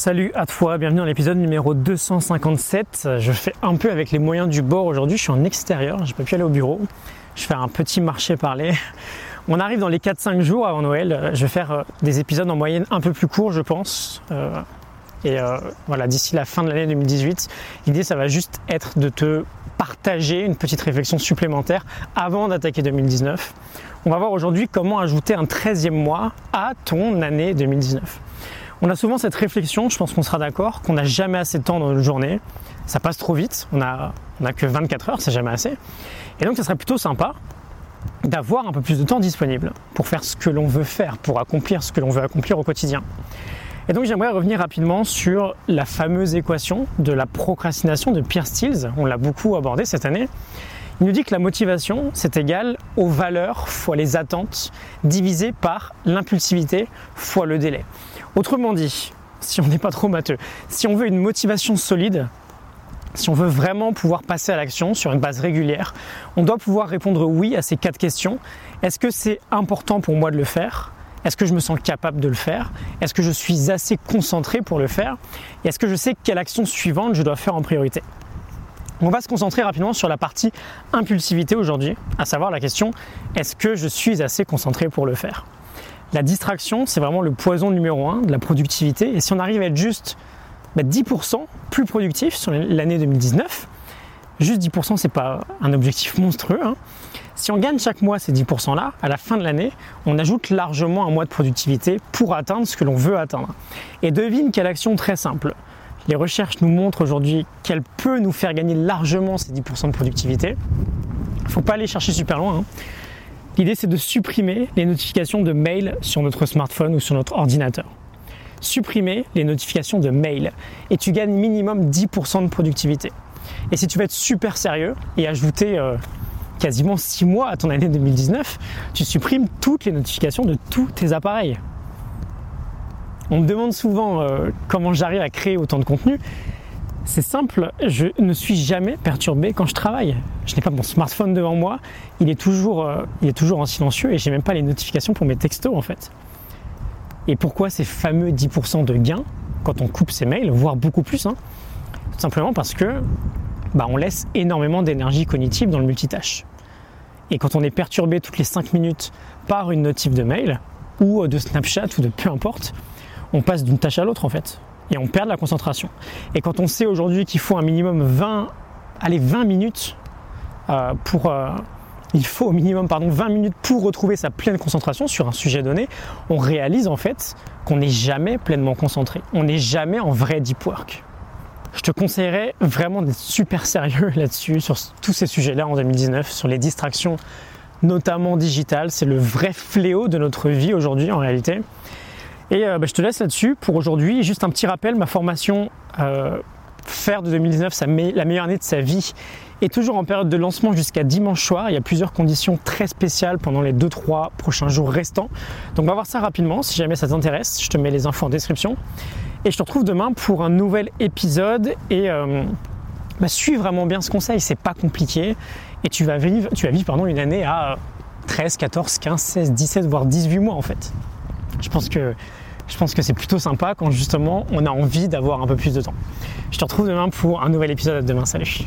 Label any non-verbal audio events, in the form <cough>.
Salut à toi, bienvenue dans l'épisode numéro 257. Je fais un peu avec les moyens du bord aujourd'hui, je suis en extérieur, j'ai pas pu aller au bureau. Je vais faire un petit marché parler. On arrive dans les 4-5 jours avant Noël. Je vais faire euh, des épisodes en moyenne un peu plus courts, je pense. Euh, et euh, voilà, d'ici la fin de l'année 2018, l'idée, ça va juste être de te partager une petite réflexion supplémentaire avant d'attaquer 2019. On va voir aujourd'hui comment ajouter un 13e mois à ton année 2019. On a souvent cette réflexion, je pense qu'on sera d'accord, qu'on n'a jamais assez de temps dans notre journée. Ça passe trop vite, on n'a on que 24 heures, c'est jamais assez. Et donc ça serait plutôt sympa d'avoir un peu plus de temps disponible pour faire ce que l'on veut faire, pour accomplir ce que l'on veut accomplir au quotidien. Et donc j'aimerais revenir rapidement sur la fameuse équation de la procrastination de Pierre Stills. On l'a beaucoup abordé cette année. Il nous dit que la motivation, c'est égal aux valeurs fois les attentes divisées par l'impulsivité fois le délai. Autrement dit, si on n'est pas trop matheux, si on veut une motivation solide, si on veut vraiment pouvoir passer à l'action sur une base régulière, on doit pouvoir répondre oui à ces quatre questions. Est-ce que c'est important pour moi de le faire? Est-ce que je me sens capable de le faire? Est-ce que je suis assez concentré pour le faire? Et est-ce que je sais quelle action suivante je dois faire en priorité? On va se concentrer rapidement sur la partie impulsivité aujourd'hui, à savoir la question est-ce que je suis assez concentré pour le faire? La distraction, c'est vraiment le poison numéro un de la productivité. Et si on arrive à être juste 10% bah, plus productif sur l'année 2019, juste 10%, c'est pas un objectif monstrueux. Hein. Si on gagne chaque mois ces 10% là, à la fin de l'année, on ajoute largement un mois de productivité pour atteindre ce que l'on veut atteindre. Et devine quelle action très simple. Les recherches nous montrent aujourd'hui qu'elle peut nous faire gagner largement ces 10% de productivité. Il ne faut pas aller chercher super loin. Hein. L'idée, c'est de supprimer les notifications de mail sur notre smartphone ou sur notre ordinateur. Supprimer les notifications de mail et tu gagnes minimum 10% de productivité. Et si tu veux être super sérieux et ajouter euh, quasiment 6 mois à ton année 2019, tu supprimes toutes les notifications de tous tes appareils. On me demande souvent euh, comment j'arrive à créer autant de contenu. C'est simple, je ne suis jamais perturbé quand je travaille. Je n'ai pas mon smartphone devant moi, il est toujours, euh, il est toujours en silencieux et j'ai même pas les notifications pour mes textos en fait. Et pourquoi ces fameux 10% de gains quand on coupe ses mails, voire beaucoup plus hein? Tout simplement parce que bah, on laisse énormément d'énergie cognitive dans le multitâche. Et quand on est perturbé toutes les 5 minutes par une notif de mail ou de Snapchat ou de peu importe, on passe d'une tâche à l'autre en fait et on perd la concentration. Et quand on sait aujourd'hui qu'il faut un minimum 20, allez, 20 minutes euh, pour... Euh, il faut au minimum pardon, 20 minutes pour retrouver sa pleine concentration sur un sujet donné, on réalise en fait qu'on n'est jamais pleinement concentré. On n'est jamais en vrai deep work. Je te conseillerais vraiment d'être super sérieux <laughs> là-dessus, sur tous ces sujets-là en 2019, sur les distractions, notamment digitales. C'est le vrai fléau de notre vie aujourd'hui en réalité. Et euh, bah, je te laisse là-dessus pour aujourd'hui. Juste un petit rappel, ma formation euh, faire de 2019 la meilleure année de sa vie est toujours en période de lancement jusqu'à dimanche soir. Il y a plusieurs conditions très spéciales pendant les 2-3 prochains jours restants. Donc on va voir ça rapidement. Si jamais ça t'intéresse, je te mets les infos en description. Et je te retrouve demain pour un nouvel épisode. Et euh, bah, suis vraiment bien ce conseil, c'est pas compliqué. Et tu vas vivre, tu vas vivre une année à 13, 14, 15, 16, 17, voire 18 mois en fait. Je pense que c'est plutôt sympa quand justement on a envie d'avoir un peu plus de temps. Je te retrouve demain pour un nouvel épisode. Demain, salut